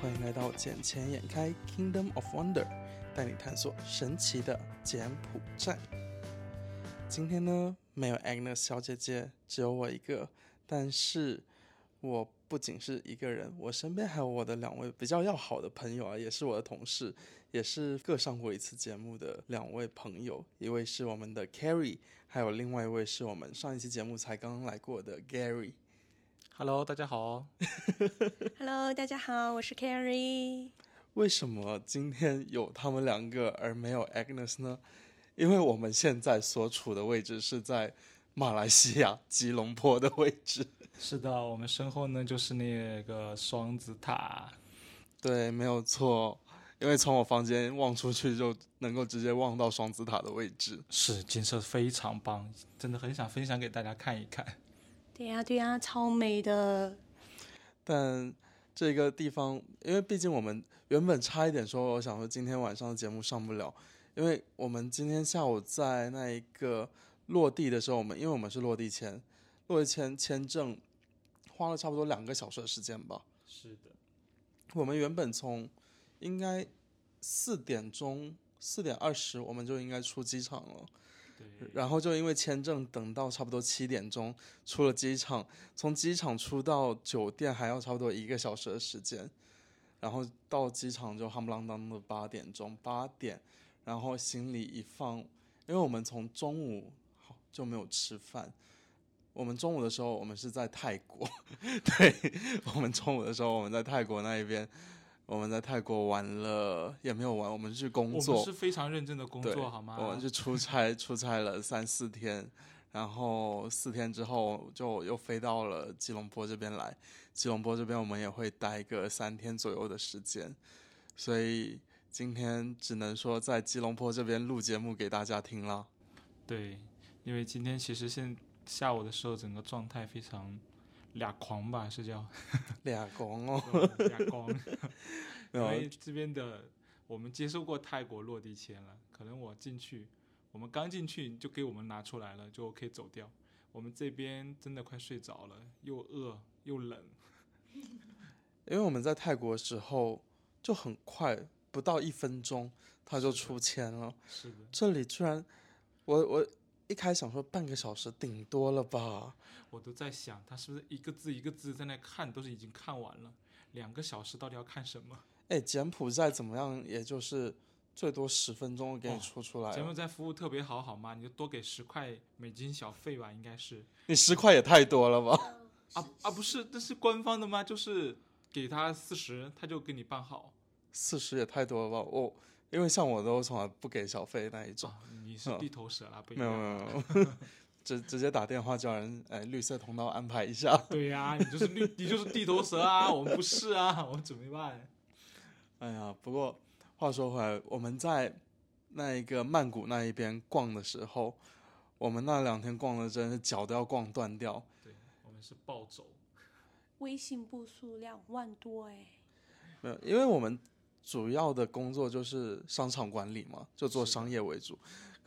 欢迎来到眼前眼开 Kingdom of Wonder，带你探索神奇的柬埔寨。今天呢，没有 Agnes 小姐姐，只有我一个。但是，我不仅是一个人，我身边还有我的两位比较要好的朋友啊，也是我的同事，也是各上过一次节目的两位朋友。一位是我们的 Carrie，还有另外一位是我们上一期节目才刚来过的 Gary。Hello，大家好。Hello，大家好，我是 Carrie。为什么今天有他们两个而没有 Agnes 呢？因为我们现在所处的位置是在马来西亚吉隆坡的位置。是的，我们身后呢就是那个双子塔。对，没有错。因为从我房间望出去，就能够直接望到双子塔的位置。是景色非常棒，真的很想分享给大家看一看。对呀、对呀、超美的。但这个地方，因为毕竟我们原本差一点说，我想说今天晚上的节目上不了，因为我们今天下午在那一个落地的时候，我们因为我们是落地签，落地签签证花了差不多两个小时的时间吧。是的，我们原本从应该四点钟四点二十我们就应该出机场了。然后就因为签证等到差不多七点钟出了机场，从机场出到酒店还要差不多一个小时的时间，然后到机场就夯不啷当的八点钟，八点，然后行李一放，因为我们从中午就没有吃饭，我们中午的时候我们是在泰国，对我们中午的时候我们在泰国那一边，我们在泰国玩了也没有玩，我们去工作，我们是非常认真的工作，好吗？我们是出差，出差了三四天，然后四天之后就又飞到了吉隆坡这边来。吉隆坡这边我们也会待个三天左右的时间，所以今天只能说在吉隆坡这边录节目给大家听了。对，因为今天其实现下午的时候，整个状态非常俩狂吧，是叫俩狂哦，俩狂。因为这边的我们接受过泰国落地签了，可能我进去，我们刚进去就给我们拿出来了，就可以走掉。我们这边真的快睡着了，又饿又冷。因为我们在泰国的时候就很快，不到一分钟他就出签了。是的，这里居然，我我一开始想说半个小时顶多了吧。我都在想，他是不是一个字一个字在那看，都是已经看完了。两个小时到底要看什么？哎，柬埔寨怎么样？也就是最多十分钟给你哦出出来了、柬埔寨服务特别好，好吗？你就多给十块美金小费吧，应该是。你十块也太多了吧？啊啊，不是，这是官方的吗？就是给他四十，他就给你办好。四十也太多了吧？我因为像我都从来不给小费那一种，啊，你是地头蛇啦，没有。没有没有，直直接打电话叫人哎绿色通道安排一下。对呀、你就是绿，你就是地头蛇啊！我们不是啊，我们准备办。哎呀，不过话说回来，我们在那一个曼谷那一边逛的时候，我们那两天逛的真是脚都要逛断掉。对，我们是暴走。微信步数两万多哎，没有，因为我们主要的工作就是商场管理嘛，就做商业为主，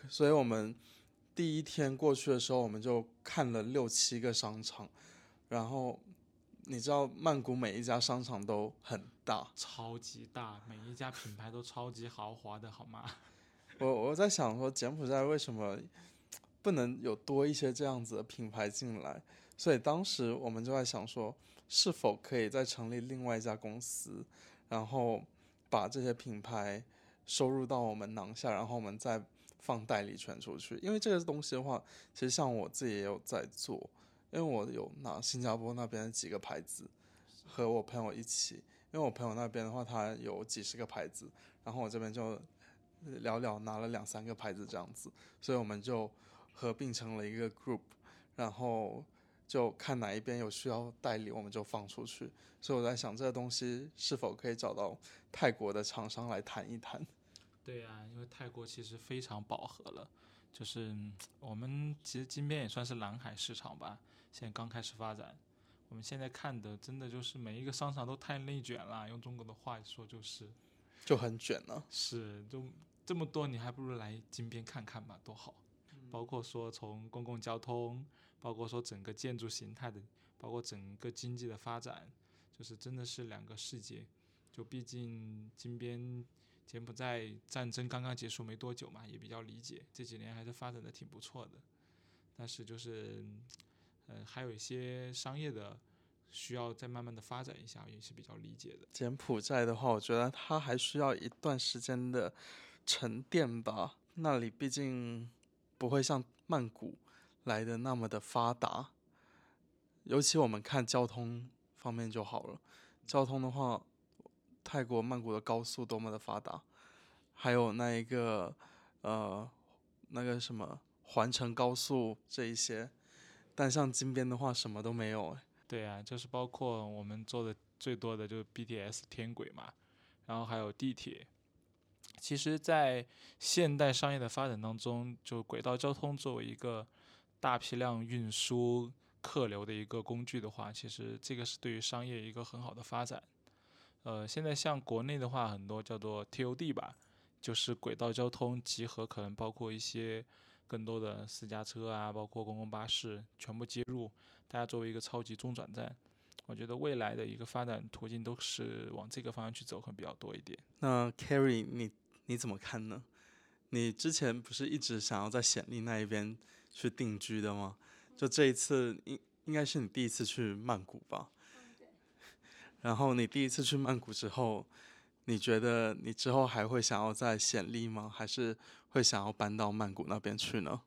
所以我们第一天过去的时候，我们就看了六七个商场，然后你知道曼谷每一家商场都很大，超级大，每一家品牌都超级豪华的，好吗？我我在想说柬埔寨为什么不能有多一些这样子的品牌进来？所以当时我们就在想说，是否可以再成立另外一家公司，然后把这些品牌收入到我们囊下，然后我们再放代理权出去。因为这个东西的话，其实像我自己也有在做，因为我有拿新加坡那边几个牌子和我朋友一起，因为我朋友那边的话，他有几十个牌子，然后我这边就寥寥拿了两三个牌子这样子，所以我们就合并成了一个 group，然后就看哪一边有需要代理，我们就放出去。所以我在想，这个东西是否可以找到泰国的厂商来谈一谈？对呀、因为泰国其实非常饱和了，就是嗯我们其实金边也算是蓝海市场吧，现在刚开始发展。我们现在看的真的就是每一个商场都太内卷了，用中国的话说就是就很卷了、是，就这么多，你还不如来金边看看吧，多好。包括说从公共交通，包括说整个建筑形态的，包括整个经济的发展，就是真的是两个世界。就毕竟金边柬埔寨战争刚刚结束没多久嘛，也比较理解，这几年还是发展的挺不错的。但是就是，嗯，还有一些商业的需要再慢慢的发展一下，也是比较理解的。柬埔寨的话，我觉得它还需要一段时间的沉淀吧，那里毕竟不会像曼谷来的那么的发达。尤其我们看交通方面就好了，交通的话。泰国曼谷的高速多么的发达，还有那一个呃那个什么环城高速这一些，但像金边的话什么都没有。对啊，就是包括我们做的最多的就是 BTS 天轨嘛，然后还有地铁。其实，在现代商业的发展当中，就轨道交通作为一个大批量运输客流的一个工具的话，其实这个是对于商业一个很好的发展。呃，现在像国内的话，很多叫做 TOD 吧，就是轨道交通集合，可能包括一些更多的私家车啊，包括公共巴士，全部接入，大家作为一个超级中转站。我觉得未来的一个发展途径都是往这个方向去走，会比较多一点。那 Carry，你你怎么看呢？你之前不是一直想要在显利那一边去定居的吗？就这一次，应应该是你第一次去曼谷吧？然后你第一次去曼谷之后，你觉得你之后还会想要在暹粒吗？还是会想要搬到曼谷那边去呢？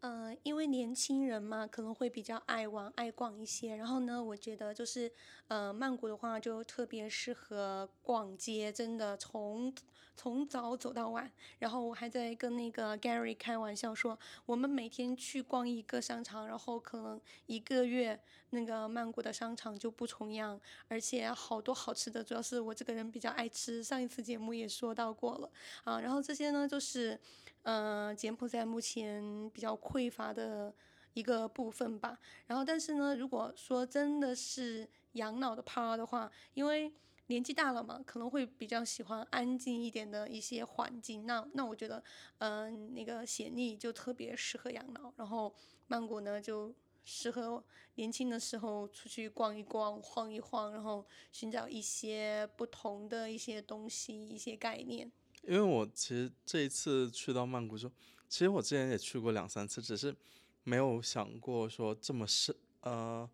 呃，因为年轻人嘛，可能会比较爱玩、爱逛一些。然后呢，我觉得就是，呃，曼谷的话就特别适合逛街，真的从。从早走到晚，然后我还在跟那个 Gary 开玩笑说，我们每天去逛一个商场，然后可能一个月那个曼谷的商场就不重样，而且好多好吃的，主要是我这个人比较爱吃，上一次节目也说到过了啊。然后这些呢，就是，呃，柬埔寨目前比较匮乏的一个部分吧。然后，但是呢，如果说真的是养老的 part 的话，因为年纪大了嘛，可能会比较喜欢安静一点的一些环境。那那我觉得，嗯，那个暹粒就特别适合养老，然后曼谷呢就适合年轻的时候出去逛一逛、晃一晃，然后寻找一些不同的一些东西、一些概念。因为我其实这一次去到曼谷之后，其实我之前也去过两三次，只是没有想过说这么深。呃，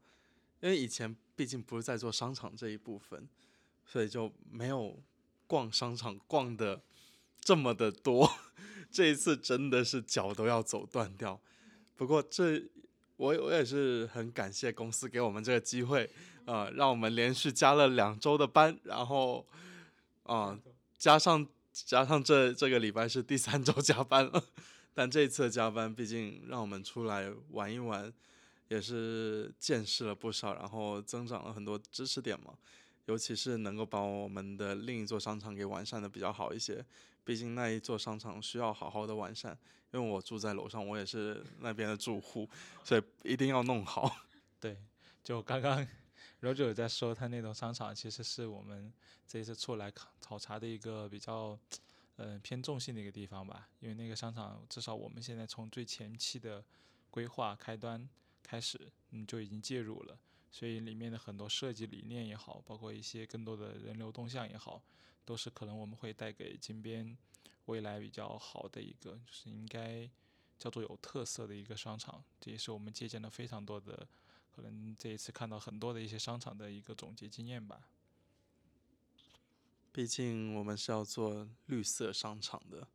因为以前毕竟不是在做商场这一部分。所以就没有逛商场逛的这么的多，这一次真的是脚都要走断掉。不过这我我也是很感谢公司给我们这个机会，呃，让我们连续加了两周的班，然后啊加上加上这这个礼拜是第三周加班了。但这次加班毕竟让我们出来玩一玩，也是见识了不少，然后增长了很多知识点嘛。尤其是能够把我们的另一座商场给完善的比较好一些，毕竟那一座商场需要好好的完善。因为我住在楼上，我也是那边的住户，所以一定要弄好。对，就刚刚 Roger 在说，他那栋商场其实是我们这一次出来考考察的一个比较，嗯，偏重性的一个地方吧。因为那个商场，至少我们现在从最前期的规划开端开始，嗯，就已经介入了。所以里面的很多设计理念也好，包括一些更多的人流动向也好，都是可能我们会带给金边未来比较好的一个，就是应该叫做有特色的一个商场。这也是我们借鉴了非常多的，可能这一次看到很多的一些商场的一个总结经验吧。毕竟我们是要做绿色商场的，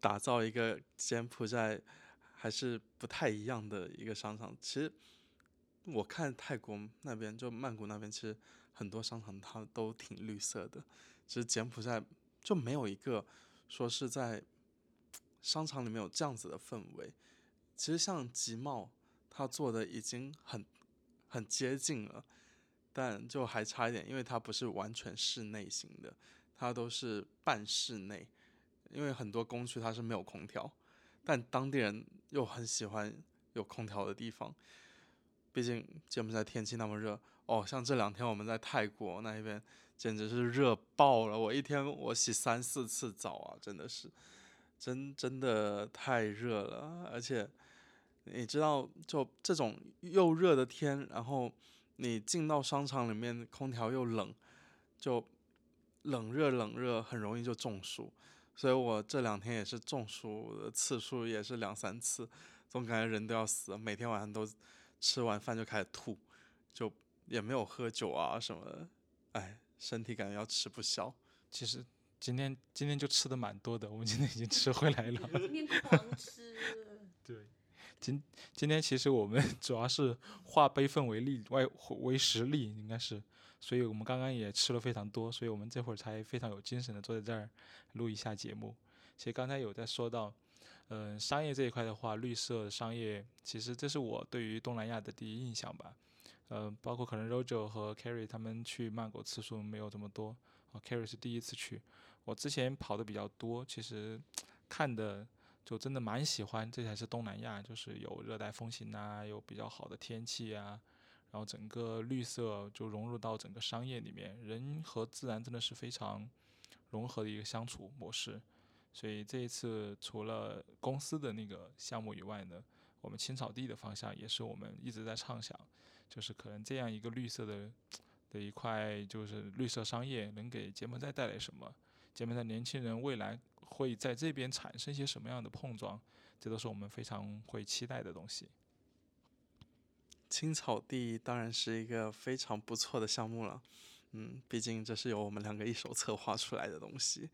打造一个柬埔寨还是不太一样的一个商场。其实。我看泰国那边，就曼谷那边，其实很多商场它都挺绿色的。其实柬埔寨就没有一个说是在商场里面有这样子的氛围。其实像集贸，它做的已经很很接近了，但就还差一点，因为它不是完全室内型的，它都是半室内。因为很多工区它是没有空调，但当地人又很喜欢有空调的地方。毕竟柬埔寨天气那么热哦，像这两天我们在泰国那一边，简直是热爆了。我一天我洗三四次澡啊，真的是，真真的太热了。而且你知道，就这种又热的天，然后你进到商场里面，空调又冷，就冷热冷热，很容易就中暑。所以我这两天也是中暑的次数也是两三次，总感觉人都要死，每天晚上都吃完饭就开始吐，就也没有喝酒啊什么的，哎，身体感觉要吃不消。其实今天今天就吃的蛮多的，我们今天已经吃回来了。今天 狂吃。对，今今天其实我们 主要是化悲愤为力，外为实力，应该是。所以我们刚刚也吃了非常多，所以我们这会儿才非常有精神的坐在这儿录一下节目。其实刚才有在说到，嗯，商业这一块的话，绿色商业，其实这是我对于东南亚的第一印象吧。嗯，包括可能 Rojo 和 Carry 他们去曼谷次数没有这么多，，Carry 是第一次去。我之前跑的比较多，其实看的就真的蛮喜欢，这才是东南亚，就是有热带风情啊，有比较好的天气啊。然后整个绿色就融入到整个商业里面，人和自然真的是非常融合的一个相处模式。所以这一次除了公司的那个项目以外呢，我们青草地的方向也是我们一直在畅想，就是可能这样一个绿色的的一块，就是绿色商业能给柬埔寨带来什么？柬埔寨年轻人未来会在这边产生一些什么样的碰撞？这都是我们非常会期待的东西。青草地当然是一个非常不错的项目了，嗯，毕竟这是由我们两个一手策划出来的东西。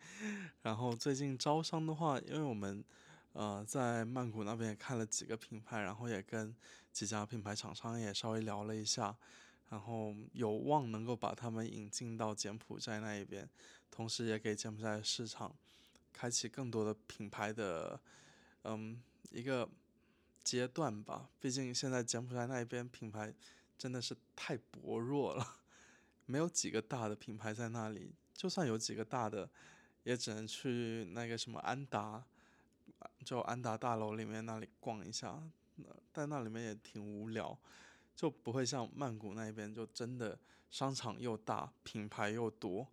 然后最近招商的话，因为我们呃在曼谷那边也看了几个品牌，然后也跟几家品牌厂商也稍微聊了一下，然后有望能够把他们引进到柬埔寨那一边，同时也给柬埔寨市场开启更多的品牌的嗯一个。阶段吧，毕竟现在柬埔寨那一边品牌真的是太薄弱了，没有几个大的品牌在那里。就算有几个大的，也只能去那个什么安达，就安达大楼里面那里逛一下，但那里面也挺无聊，就不会像曼谷那边就真的商场又大，品牌又多，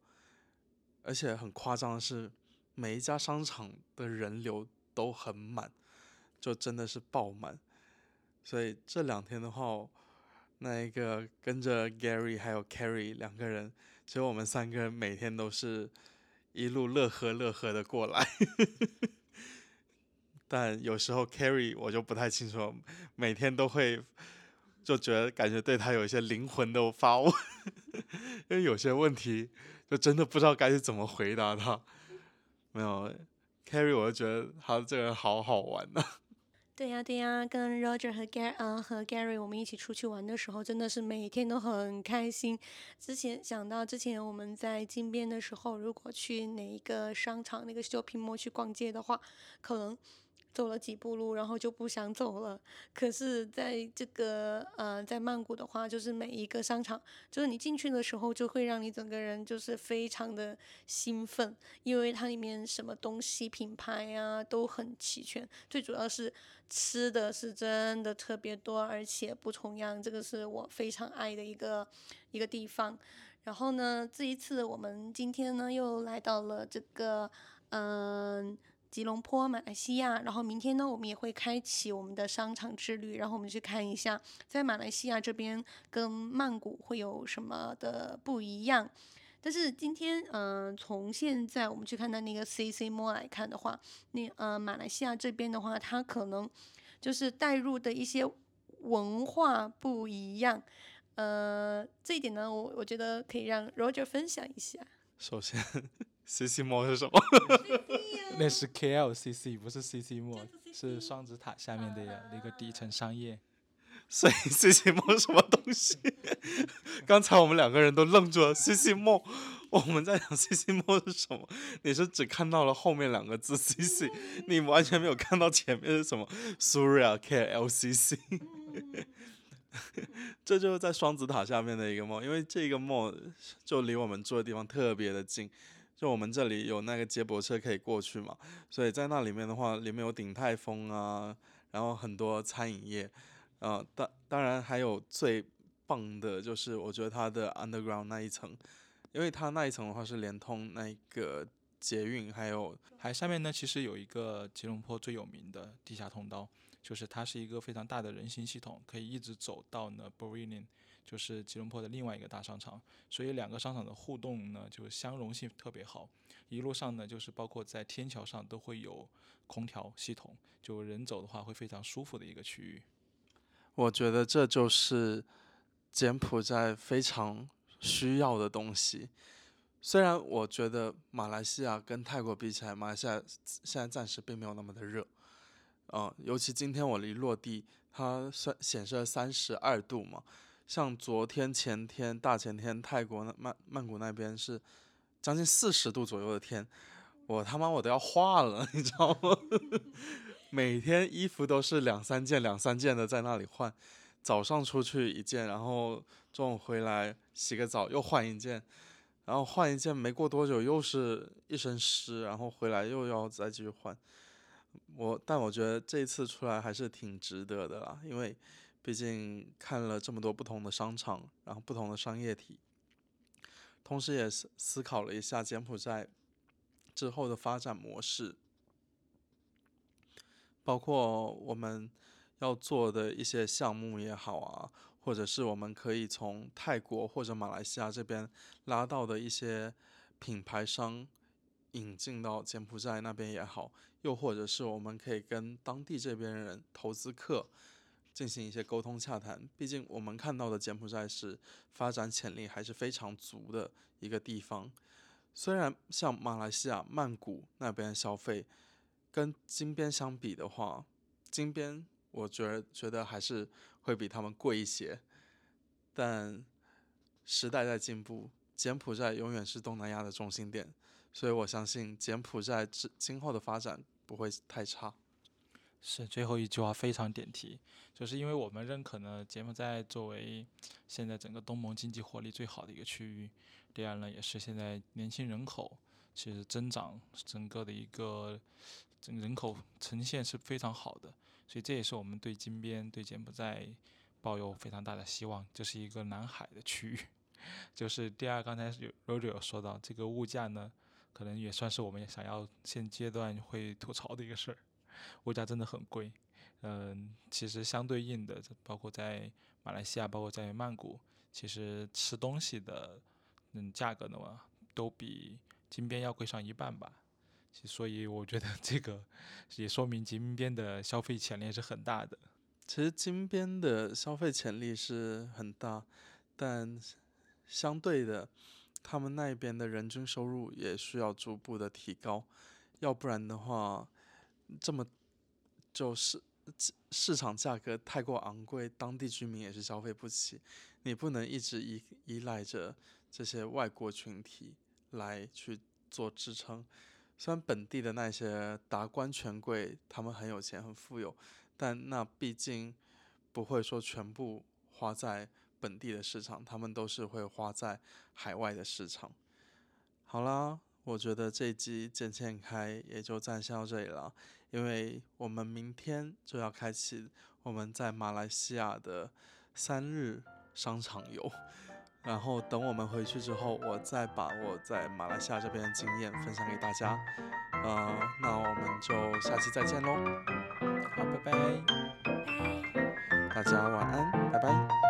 而且很夸张的是，每一家商场的人流都很满。就真的是爆满，所以这两天的话，那一个跟着 Gary 还有 Carrie 两个人，其实我们三个人每天都是一路乐呵乐呵的过来。但有时候 Carry 我就不太清楚，每天都会就觉得感觉对他有一些灵魂的发问，因为有些问题就真的不知道该怎么回答他。没有 Carry，我就觉得他这个人好好玩呐。对呀，对呀，跟 Roger 和 Gary 啊和 Gary 我们一起出去玩的时候，真的是每天都很开心。之前想到之前我们在金边的时候，如果去哪一个商场那个 shopping mall 去逛街的话，可能。走了几步路，然后就不想走了。可是，在这个呃，在曼谷的话，就是每一个商场，就是你进去的时候，就会让你整个人就是非常的兴奋，因为它里面什么东西品牌啊都很齐全。最主要是吃的是真的特别多，而且不重样，这个是我非常爱的一个一个地方。然后呢，这一次我们今天呢又来到了这个嗯。吉隆坡，马来西亚，然后明天呢，我们也会开启我们的商场之旅，然后我们去看一下，在马来西亚这边跟曼谷会有什么的不一样。但是今天，嗯，从现在我们去看到那个 CC Mall 来看的话，那呃，马来西亚这边的话，它可能就是带入的一些文化不一样。呃，这一点呢，我我觉得可以让 Roger 分享一下。首先。C C 莫是什么？那是 K L C C，不是 C C 莫，是双子塔下面的一个底层商业。所以 C C 莫什么东西？刚才我们两个人都愣住了。C C 莫，我们在讲 C C 莫是什么？你是只看到了后面两个字 C C，你完全没有看到前面是什么 Surya K L C C。这就是在双子塔下面的一个梦，因为这个梦就离我们住的地方特别的近。就我们这里有那个接驳车可以过去嘛，所以在那里面的话，里面有鼎泰丰啊，然后很多餐饮业，呃，当当然还有最棒的就是我觉得它的 underground 那一层，因为它那一层的话是连通那个捷运，还有还下面呢，其实有一个吉隆坡最有名的地下通道，就是它是一个非常大的人行系统，可以一直走到呢 b o r i n i n 就是吉隆坡的另外一个大商场，所以两个商场的互动呢，就是相容性特别好。一路上呢，就是包括在天桥上都会有空调系统，就人走的话会非常舒服的一个区域。我觉得这就是柬埔寨非常需要的东西。虽然我觉得马来西亚跟泰国比起来，马来西亚现在暂时并没有那么的热，嗯，尤其今天我离落地，它算显示了三十二度嘛。像昨天、前天、大前天，泰国曼曼谷那边是将近四十度左右的天，我他妈我都要化了，你知道吗？每天衣服都是两三件、两三件的在那里换，早上出去一件，然后中午回来洗个澡又换一件，然后换一件没过多久又是一身湿，然后回来又要再继续换。我但我觉得这次出来还是挺值得的啦，因为。毕竟看了这么多不同的商场，然后不同的商业体，同时也思思考了一下柬埔寨之后的发展模式，包括我们要做的一些项目也好啊，或者是我们可以从泰国或者马来西亚这边拉到的一些品牌商引进到柬埔寨那边也好，又或者是我们可以跟当地这边人投资客。进行一些沟通洽谈，毕竟我们看到的柬埔寨是发展潜力还是非常足的一个地方。虽然像马来西亚曼谷那边消费跟金边相比的话，金边我觉得觉得还是会比他们贵一些。但时代在进步，柬埔寨永远是东南亚的中心点，所以我相信柬埔寨之今后的发展不会太差。是最后一句话非常点题，就是因为我们认可呢，柬埔寨作为现在整个东盟经济活力最好的一个区域，第二呢，也是现在年轻人口其实增长整个的一个整人口呈现是非常好的，所以这也是我们对金边对柬埔寨抱有非常大的希望，这是一个南海的区域。就是第二，刚才有 Rory 说到这个物价呢，可能也算是我们想要现阶段会吐槽的一个事儿。物价真的很贵，嗯，其实相对应的，包括在马来西亚，包括在曼谷，其实吃东西的，嗯，价格的话，都比金边要贵上一半吧。所以我觉得这个也说明金边的消费潜力是很大的。其实金边的消费潜力是很大，但相对的，他们那边的人均收入也需要逐步的提高，要不然的话。这么就是市场价格太过昂贵，当地居民也是消费不起。你不能一直依依赖着这些外国群体来去做支撑。虽然本地的那些达官权贵他们很有钱很富有，但那毕竟不会说全部花在本地的市场，他们都是会花在海外的市场。好啦。我觉得这一集见见开也就暂先到这里了，因为我们明天就要开启我们在马来西亚的三日商场游，然后等我们回去之后，我再把我在马来西亚这边的经验分享给大家。呃，那我们就下期再见喽，好，拜拜，大家晚安，拜拜。